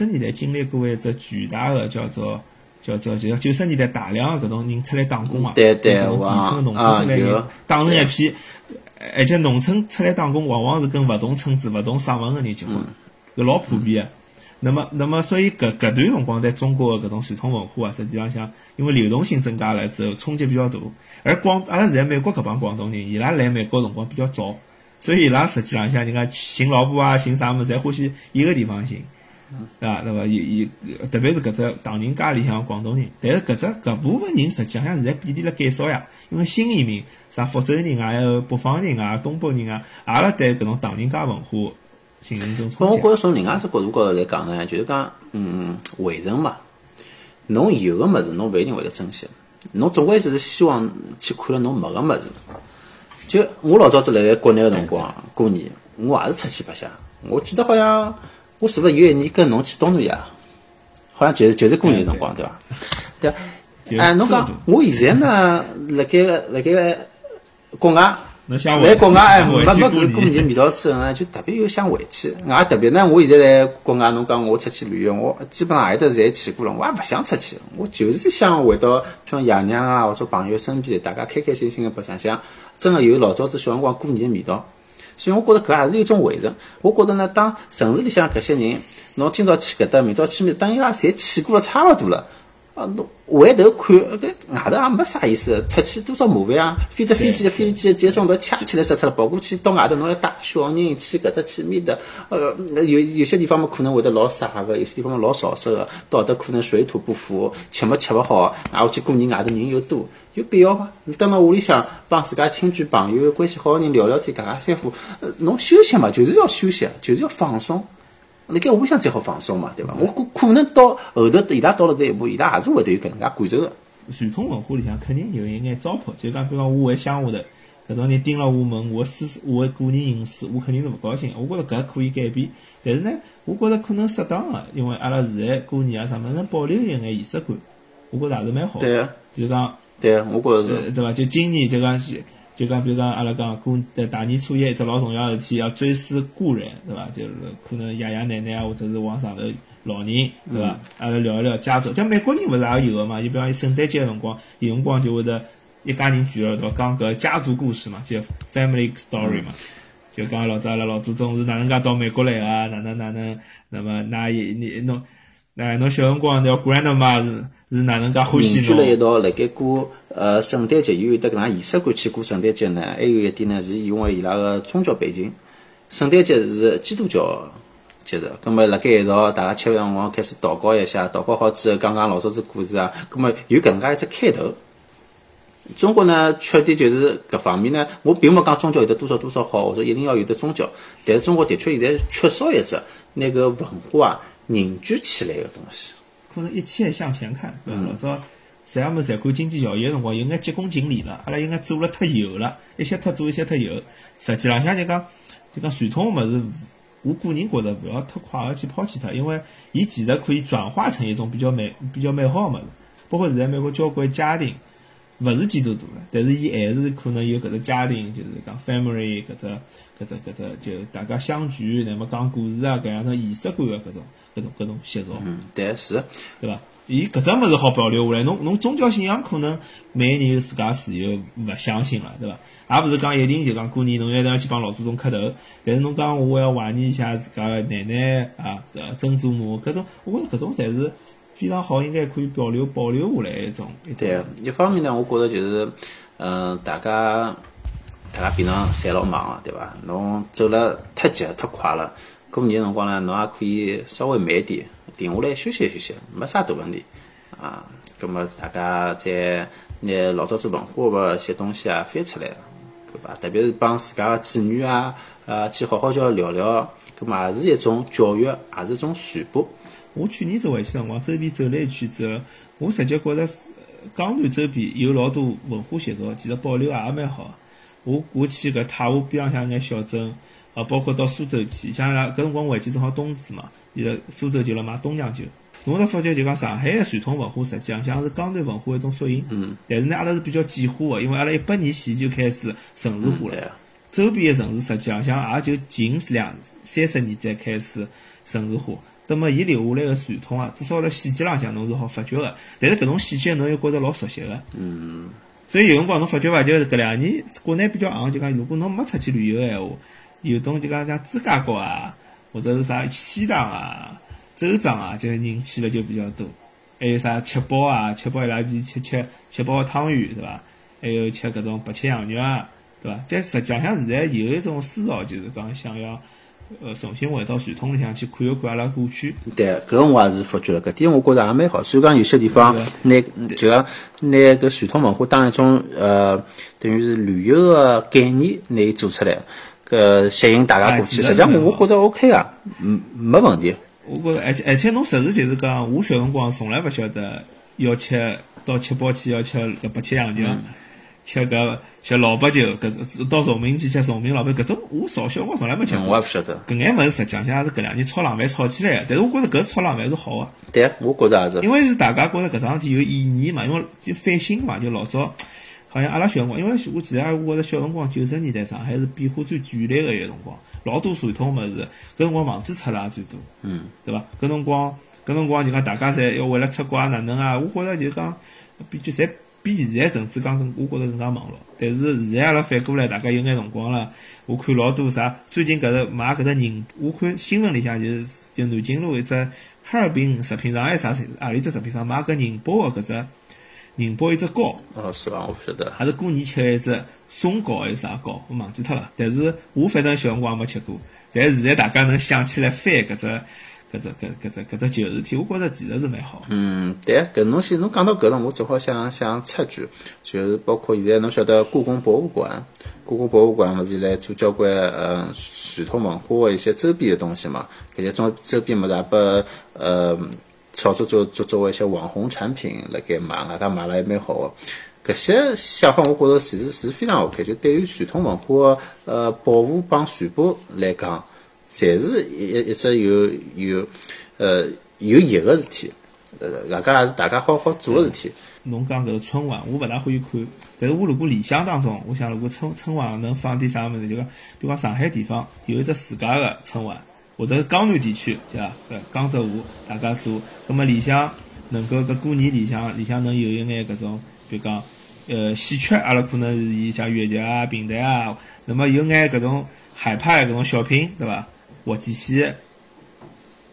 九十年代经历过一只巨大的叫做叫做就九十年代大量的搿种人出来打工啊，对对搿种底层的农村啊出来人打成一片，而且农村出来打工往往是跟勿同村子、勿同省份的人结婚，搿老普遍的。那么，那么，所以搿搿段辰光，在中国的搿种传统文化啊，实际上像因为流动性增加了之后，冲击比较大。而广阿拉在美国搿帮广东人，伊拉来美国辰光比较早，所以伊拉实际浪向人家寻老婆啊，寻啥物事，侪欢喜一个地方寻，对伐？对伐？伊伊特别是搿只唐人街里向的广东人，但是搿只搿部分人实际上现在比例辣减少呀，因为新移民，啥福州人啊，还有北方人啊、东北人啊，阿拉对搿种唐人街文化形成一种冲击我觉。着从另外一只角度高头来讲呢，就是讲，嗯，回城嘛，侬有个物事，侬勿一定会得珍惜，侬总归是希望去看了侬没个物事。就我老早子辣盖国内个辰光过年，我也是出去白相。我记得好像我是勿是有一年跟侬去东南亚，好像就是就是过年辰光对伐？对啊。就哎，侬讲我现在呢，辣盖辣盖国外。侬想来国外哎，没没搿过年味道之后呢，就特别有想回去。也特别呢，我现在在国外，侬讲我出去旅游，我基本上何里搭侪去过了，我也勿想出去，我就是想回到像爷娘啊或者朋友身边，大家开开心心的白相相，真的有老早子小辰光过年的味道。所以我觉得搿也是一种回程。我觉着呢，当城市里向搿些人，侬今朝去搿搭，明朝去面，当伊拉侪去过了差勿多了。啊，侬回头看，搿外头也没啥意思，出去多少麻烦啊！飞只飞机，飞机几个钟头掐起来死脱了，跑过去到外头侬要带小人去搿搭去面搭，呃，有有些地方嘛可能会得老傻个，有些地方嘛老潮湿个，到头可能水土不服，吃么吃勿好，挨下去过年外头人又多，有必要伐？你蹲辣屋里向帮自家亲眷朋友关系好个人聊聊天，夹夹三胡，呃，侬休息嘛，就是要休息，就是要放松。辣盖屋里向才好放松嘛，对伐？我可可能到后头伊拉到了搿一步，伊拉还是会得有搿能介感受个。传统文化里向肯定有一眼糟粕，就讲比方我回乡下头，搿种人盯了我门，我私我个人隐私，我肯定是勿高兴。我觉着搿可以改变，但是呢，我觉着可能适当个，因为阿拉现在过年啊啥物事能保留一眼仪式感，我觉着也是蛮好的。对个，就讲对个，我觉着呃是。对伐？就今年就讲是，就讲比如讲阿拉讲大年初一一只老重要个事体，要追思故人，对伐？就是可能爷爷奶奶啊，或者是往上头老人，对伐？阿拉聊一聊家族，像美国人勿是也有个嘛？就比方圣诞节个辰光，有辰光就会得一家人聚了一道讲搿家族故事嘛，就 family story 嘛。就讲老早阿拉老祖宗是哪能介到美国来个，哪能哪能，那么㑚爷你侬，哎侬小辰光叫 grandma 是是哪能介欢喜凝聚了一？道，辣盖过呃圣诞节有得搿能仪式感去过圣诞节呢，还有一点呢是因为伊拉个宗教背景，圣诞节是基督教节日，葛末辣盖一道大家吃饭辰光开始祷告一下，祷告好之后讲讲老早子故事啊，葛末有搿能介一只开头。中国呢，缺点就是搿方面呢，我并没讲宗教有得多少多少好，或者一定要有得宗教，但是中国的确现在缺少一只那个文化啊凝聚起来个东西。可能一切向前看，对伐？老早啥物事侪看经济效益个辰光，有眼急功近利了，阿拉有眼做了太油了，一些太做，一些太油。实际浪向就讲，就讲传统个物事，我个人觉着勿要太快个去抛弃它，因为伊其实可以转化成一种比较美、比较美好个物事。包括现在美国交关家庭，勿是基督徒了，但是伊还是可能有搿只家庭，就是讲 family 搿只搿只搿只，就大家相聚，乃末讲故事啊，搿样种仪式感个搿种搿种搿种习俗。嗯，对，是。对伐？伊搿只物事好保留下来，侬侬宗教信仰可能每个人有自家自由勿相信了，对伐？也勿是讲一定就讲过年侬一定要去帮老祖宗磕头，但是侬讲我要怀念一下自家个奶奶啊、呃曾祖母，搿种我觉着搿种侪是非常好，应该可以保留保留下来一种一种。对，一方面呢，我觉着就是，嗯、大家大家平常侪老忙个，对伐？侬走了太急太快了，过年辰光呢，侬也可以稍微慢一点，停下来休息休息，没啥大问题啊。葛么大家再拿老早子文化个一些东西啊翻出来，对伐？特别是帮自家个子女啊，呃，去好好叫聊聊，葛么也是一种教育，也是一种传播。我去年走回去辰光，周边走了一圈之后，我实际觉着江南周边有老多文化习俗，其实保留也蛮好。我我去搿太湖边浪向眼小镇，啊，包括到苏州去，像伊拉搿辰光回去正好冬至嘛，伊拉苏州就辣卖冬酿酒。侬会得发觉就讲上海个传统文化，实际上像是江南文化一种缩影。嗯。但是呢，阿拉是比较简化个，因为阿拉一百年前就开始城市化了。周边个城市实际上像也就近两三十年才开始城市化，那么伊留下来个传统啊，至少辣细节浪向侬是好发觉个。但是搿种细节侬又觉着老熟悉个。嗯。所以有辰光侬发觉伐？就是搿两年国内比较行，就讲如果侬没出去旅游个闲话，有种就讲像芝加哥啊，或者是啥西塘啊、州庄啊，就人去了就比较多。还有啥七宝啊？七宝伊拉去吃吃七宝汤圆，对伐？还有吃搿种白切羊肉啊，对伐？但实际上现在有一种思潮，就是讲想要。呃，重新回到传统里向去看一看阿拉过去。对，搿个我也是发觉了，搿点我觉着也蛮好。所以讲有些地方拿就讲拿搿传统文化当一种呃，等于是旅游个概念，拿伊做出来，搿吸引大家过去。实际上我觉着 OK 啊，嗯，没问题。我觉着，而且而且侬实事求是讲，我小辰光从来勿晓得要吃到七宝去要吃搿白切羊肉。吃搿吃老白酒，搿到崇明去吃崇明老白，搿种我少小我从来没吃过。我也勿晓得。搿眼物事实际上也是搿两年炒冷饭炒起来个，但是我觉着搿炒冷饭是好个。对，我觉着也是。因为是大家觉着搿桩事体有意义嘛，因为就翻新嘛，就老早好像阿拉小辰光，因为我记得我觉着小辰光九十年代上海是变化最剧烈个一个辰光，老多传统物事，搿辰光房子拆了也最多，嗯，对伐？搿辰光搿辰光就讲大家侪要为了出国啊哪能啊，我觉着就讲比较侪。比现在甚至讲更，我觉着更加忙碌。但是现在阿拉反过来，大家有眼辰光了。我看老多啥，最近搿个买搿只宁，我看新闻里向就是就南京路一只哈尔滨食品厂还是啥阿里只食品厂买搿宁波个搿只宁波一只糕。哦，是伐？我勿晓得。还是过年吃一只松糕还是啥糕？我忘记脱了。但是我反正小辰光没吃过。但现在大家能想起来翻搿只。搿只搿搿只搿只旧事体，我觉着其实是蛮好。嗯，对，搿东西侬讲到搿了，我只好想想插句，就是包括现在侬晓得故宫博物馆，故宫博物馆勿是来做交关呃传统文化的一些周边的东西嘛？搿些周周边物事也拨呃炒作做做作为一些网红产品辣盖卖，大家卖了还蛮好个。搿些想法我觉着其实是非常 OK，就对于传统文化呃保护帮传播来讲。侪是一一只有有呃有益个事体，呃，大家也是大家好好做个事体。侬讲搿个春晚，我勿大欢喜看，但是我如果理想当中，我想如果春春晚能放点啥物事，就讲比方上海地方有一只自家个春晚，或者是江南地区，对伐？搿江浙沪大家做，葛末里向能够搿过年里向里向能有一眼搿种，比如讲呃戏曲，阿拉可能是以像越剧啊、评弹啊，那么有眼搿种海派搿种小品，对伐？活鸡戏，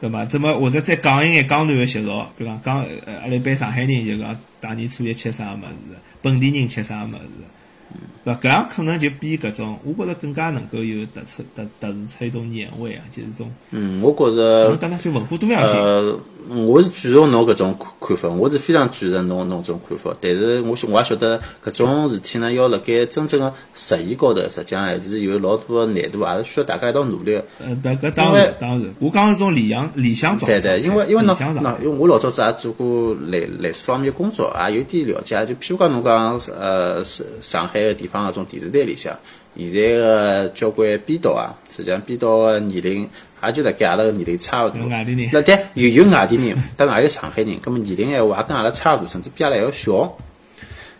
对伐？怎么或者再讲一眼江南个习俗？比如讲江呃，阿拉一般上海人就讲大年初一吃啥物事，本地人吃啥物事。对搿样可能就比搿种，我觉着更加能够有突出、突突出出一种年味啊，就是种。嗯，我觉着。侬讲那些文化多样性。呃，我是赞成侬搿种看看法，我是非常赞成侬侬种看法。但是我我也晓得搿种事体呢，要辣盖真正个实现高头，实际上还是有老多个难度，还是需要大家一道努力。呃，搿搿当然当然，我讲是种理想理想状态。对对，因为因为侬喏，因为我老早子也做过类类似方面工作，也有点了解。就譬如讲侬讲呃上上海个地方。搿种电视台里向，现在个交关编导啊，实际上编导个年龄也就辣盖阿拉个年龄差勿多。那对，有有外地人，当然也有上海人，葛末年龄闲话也跟阿拉差勿多，甚至比阿拉还要小。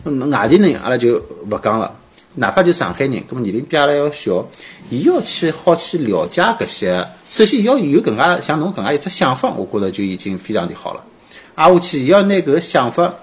那外地人阿拉就勿讲了，哪怕就上海人，葛末年龄比阿拉要小，伊要去好去了解搿些，首先要有搿能介像侬搿能介一只想法，我觉着就已经非常的好了。挨下去伊要拿搿个想法。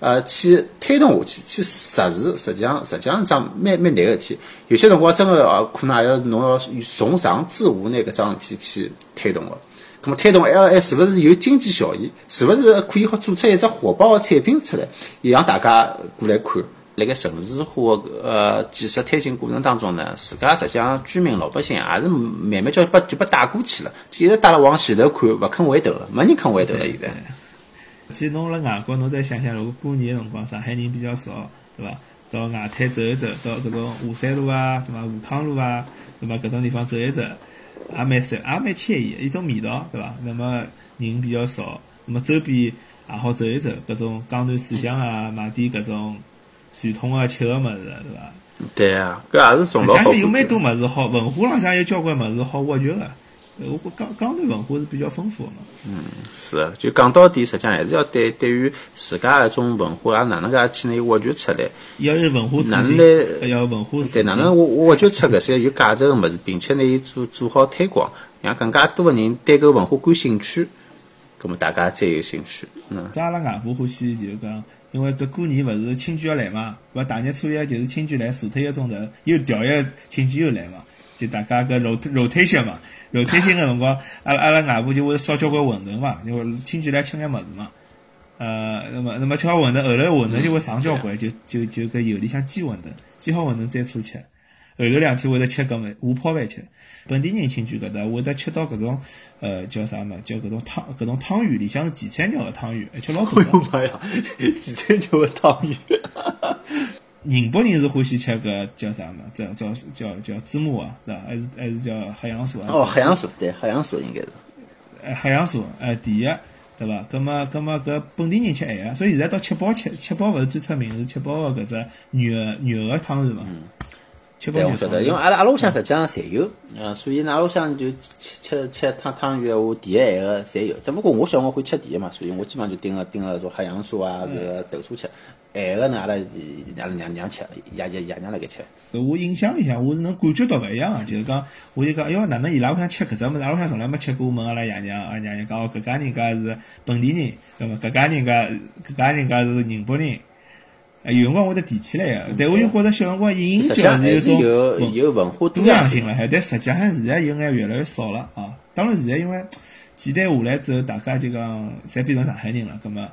呃，去推动下去，去实施，实际上，实际上是桩蛮蛮难个事体。有些辰光真个哦，可能还要侬要从上至下拿搿桩事体去推动个。咁么推动还要还是勿是有经济效益？是勿是可以好做出一只火爆个产品出来，也让大家过来看？辣盖城市化呃建设推进过程当中呢，自家实际上居民老百姓也是慢慢叫把就把带过去了，一直带了往前头看，勿肯回头了，没人肯回头了，现在。其实侬辣外国，侬再想想，如果过年个辰光，上海人比较少，对伐？到外滩走一走，到搿种华山路啊，对伐？武康路啊，对伐？搿种地方走一走，也蛮适，也蛮惬意，一种味道，对伐？那么人比较少，那么周边也好走一走，搿种江南水乡啊，买点搿种传统个吃个物事，对伐？对啊，搿也是从老好。有蛮多物事好，文化浪向有交关物事好挖掘个。呃，我江江南文化是比较丰富的嘛。嗯，是，就讲到底，实际上还是要对对于自家一种文化啊，哪能介去拿伊挖掘出来？要有文化哪能来？要文化对，哪能挖挖掘出搿些有价值个物事，并且拿伊做做好推广，让更加多个人对搿文化感兴趣。葛么大家再有兴趣，嗯，这阿拉外婆欢喜就是讲，因为搿过年勿是亲眷要来嘛，勿大年初一就是亲眷来坐脱一个钟头，又调一个亲眷又来嘛，就大家搿肉肉推些嘛，肉推些个辰光，阿拉阿拉外婆就会烧交关馄饨嘛，因为亲眷来吃眼物事嘛。呃，那么那么吃好馄饨，后来馄饨就会上交关，就就就搿油里向煎馄饨，煎好馄饨再出吃。后头两天会得吃搿么下泡饭吃。本地人亲眷搿搭会得吃到搿种呃叫啥么？叫搿种汤搿种汤圆里向是荠菜肉个汤圆，而且老多哎。呦妈呀，荠菜肉个汤圆，宁波人是欢喜吃搿叫啥么？叫叫叫叫芝麻啊，是伐？还是还是叫黑杨酥啊？哦，黑洋酥，对，黑洋酥应该是。哎，黑杨酥，哎，第一，对伐？葛么葛么搿本地人吃咸个，所以现在到七宝吃，七宝勿是最出名是七宝个搿只肉肉个汤是嘛？对，肉我晓得，因为阿拉阿拉屋里向实际上侪有，呃，所以呢，阿拉屋里向就吃吃吃汤汤圆，我甜个咸个侪有。只不过我小辰光会吃甜个嘛，所以我基本上就盯个盯个做黑杨酥啊，搿个豆沙吃。咸个呢，阿拉阿拉娘娘吃，爷爷爷娘辣盖吃。我印象里向我是能感觉到勿一样个，就是讲，我就讲，哎哟，哪能伊拉屋里向吃搿只物事，阿拉屋里向从来没吃过。问阿拉爷娘，阿拉娘娘讲，哦，搿家人家是本地人，那么搿家人家搿家人家是宁波人，呃有辰光会得提起来个。但我就觉着小辰光隐隐觉实际上还是有种有文化多样性了还，但实际上现在有眼越来越少了啊。当然现在因为几代下来之后，大家就讲侪变成上海人了，葛么。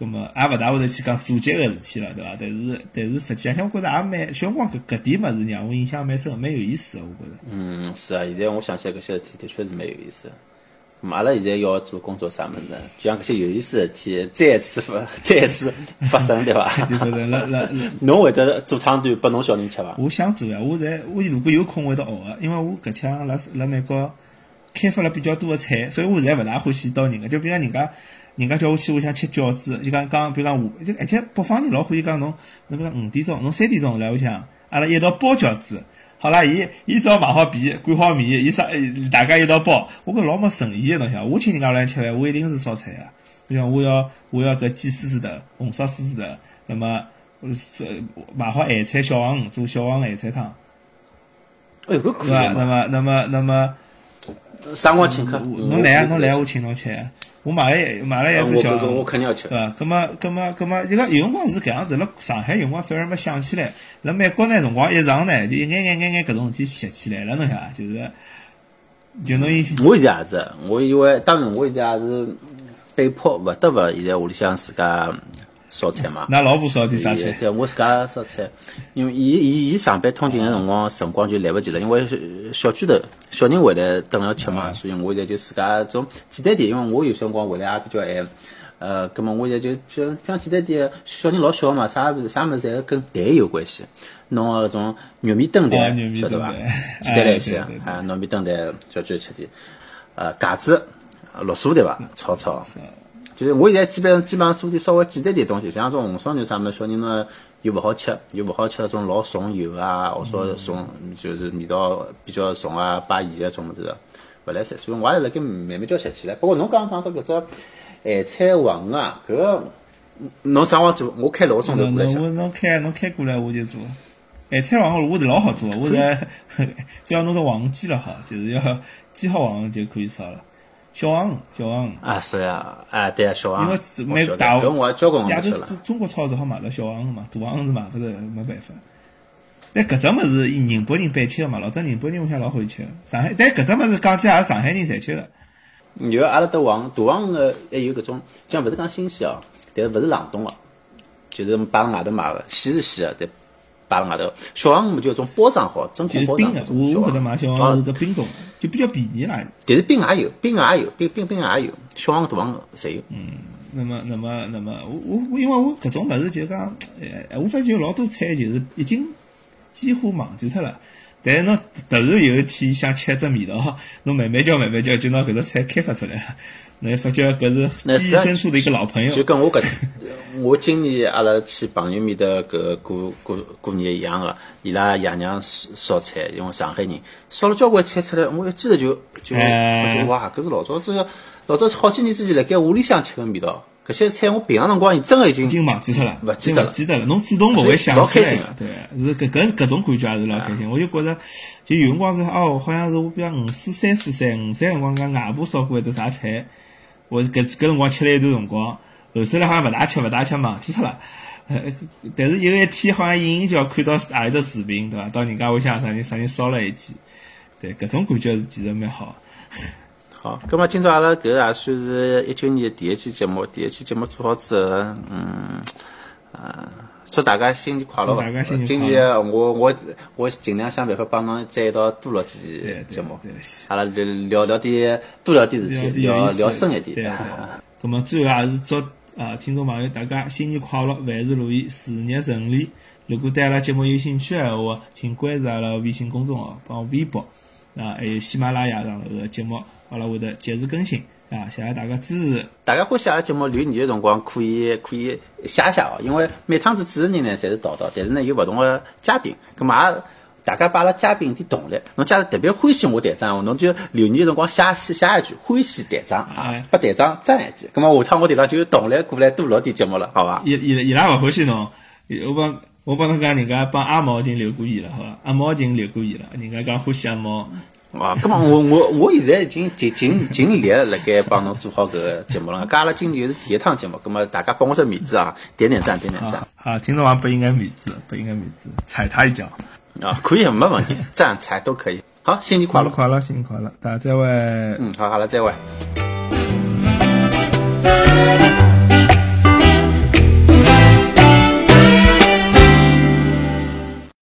葛么也勿大会得去讲祖籍个事体了，对伐？但是但是实际上，我觉着也蛮小辰光搿搿点物事让我印象蛮深，蛮有意思个，我觉着。嗯，是啊，现在我想起来搿些事体的确是蛮有意思的。咁阿拉现在要做工作啥物事呢？就像搿些有意思的事体再次发再次发生，对伐？就觉着辣辣辣，侬会得做汤团拨侬小人吃伐？我想做呀，我在我如果有空会得学个，因为我搿腔辣辣美国开发了比较多个菜，所以我现在勿大欢喜到人家，就比如讲人家。人家叫我去屋里向吃饺子，就讲讲，比如讲我，就而且北方人老欢喜讲侬，侬比如讲五点钟，侬三点钟来屋里向，阿拉一道包饺子。好啦，伊伊只要买好皮，擀好面，伊啥，大家一道包。我觉老没诚意个，侬想，我请人家来吃饭，我一定是烧菜个。比如讲我要我要搿鸡丝丝头，红烧丝丝头，那么是买好咸菜小黄鱼做小黄鱼咸菜汤，哎哟，搿可？以嘛！那么那么那么，啥辰光请客？侬来啊，侬来，我请侬吃。我买了买了一只小我我我。肯定要吃对。伐？葛么，葛么，葛么，就讲有辰光是搿样子，辣上海有辰光反而没想起来，辣美国呢辰光一上呢，就一眼眼眼眼搿种事体习起来了，侬晓得伐？就是，就侬以前我现在也是，我因为当然我现在也是被迫勿得勿现在屋里向自家烧菜嘛。㑚老婆烧点啥菜？对，我自家烧菜，因为伊伊伊上班通勤个辰光辰光就来勿及了，因为小区头小人回来等要吃嘛，所以我现在就自家种简单点，因为我有些辰光回来也比较晚，呃，葛么我现在就就像简单点，小人老小嘛，啥啥物事侪跟蛋有关系，弄个搿种玉米炖哦蛋晓得伐？简单来些啊，糯米炖蛋小区吃点，呃，茄子、绿薯对伐？炒炒。就是我现在基本上基本上做点稍微简单点东西，像种红烧肉啥么，小人呢又勿好吃，又勿好吃那种老重油啊，或者说重就是味道比较重啊、摆盐啊种物事，勿来塞。所以我也辣盖慢慢叫学起来。不过侬刚刚讲到搿只咸菜黄啊，搿个侬啥辰光做？我开六个钟头侬过来吃。侬侬开侬开过来我就做。咸菜黄鱼我是老好做的，我是只要侬是黄鱼煎了好，就是要煎好黄鱼就可以烧了。小黄鱼，小黄鱼。啊，是呀，啊，对啊，小黄，因为我晓得每大搿我也交关亚洲。中中国超市好买到小黄鱼嘛，大黄鱼是买勿着，没办法。但搿只物事宁波人办吃个嘛，老早宁波人我想老欢喜吃个。上海，但搿只物事讲起来也是上海人侪吃个。有阿拉搭黄大黄个还有搿种，像勿是讲新鲜哦，但是勿是冷冻个，就是摆辣外头买个，鲜是鲜个，但摆辣外头。小黄鱼就搿种包装好，真空包就是冰的，装搿种小我我搿搭黄买小黄鱼啊是搿冰冻的，就比较便宜啦。但是冰也有，冰也有，冰冰冰也有，小黄鱼、大黄鱼侪有。嗯那么，那么，那么，我我我，因为我搿种物事就讲，呃，我发觉老多菜就是已经几乎忘记脱了。但是侬突然有一天想吃只味道，侬慢慢叫慢慢叫，就拿搿只菜开发出来了。侬发觉搿是记忆深处的一个老朋友。就跟我搿，我今年阿拉去朋友面的搿过过过年一样个，伊拉爷娘烧烧菜，因为上海人烧了交关菜出来，我一记头就就哎发觉哇，搿是老早子个老早好几年之前辣盖屋里向吃个味道。搿些菜我平常辰光真个已经已经忘记脱了，勿记得记得了。侬主动勿会想老起来开心啊对，是搿搿是搿种感觉也是老开心。我就觉着，就有辰光是哦，好像是我比如五四、三四三、五三辰光，讲外婆烧过一只啥菜，我搿搿辰光吃了一段辰光，后首来好像勿大吃勿大吃忘记脱了。呃，但是有一天好像隐隐叫看到何里只视频，对伐？到人家屋向啥人啥人烧了一记，对，搿种感觉是其实蛮好。好，葛末今朝阿拉搿也算是一九年第一期节目，第一期节目做好之后，嗯，啊，祝大家新年快乐！祝大家新年快乐今年我我我尽量想办法帮侬再一道多录几期节目对，阿拉聊聊聊点多聊点事体，聊聊深一点。对。咁么最后还是祝啊听众朋友大家新年快乐，万事如意，事业顺利。如果对阿拉节目有兴趣的闲话，请关注阿拉微信公众号，帮微博啊，还有喜马拉雅上头个节目，阿拉会得及时更新啊，谢谢大家支持。大家欢喜阿拉节目留言的辰光，可以可以写写哦，因为每趟子主持人呢侪是道道，但是呢有勿同的嘉宾，咁么也大家把阿拉嘉宾点动力。侬假如特别欢喜我队长，侬就留言的辰光写写写一句欢喜队长啊哎，拨队长赞一记，咁么下趟我队长就有动力过来多录点节目了，好伐？伊伊伊拉勿欢喜侬，我帮我帮侬讲，人家帮阿毛已经留过言了，好伐？阿毛已经留过言了，人家讲欢喜阿毛。啊，咁么我我我现在已经尽尽尽力辣盖帮侬做好搿个节目了。搿阿拉今年又是第一趟节目，咁么大家帮我只面子啊，点点赞，点点赞啊，好，听众朋友不应该面子，不应该面子，踩他一脚。啊，可以没问题，赞踩都可以。好，新年快乐！快乐，新年快乐，大家再会。嗯，好，好了，再会。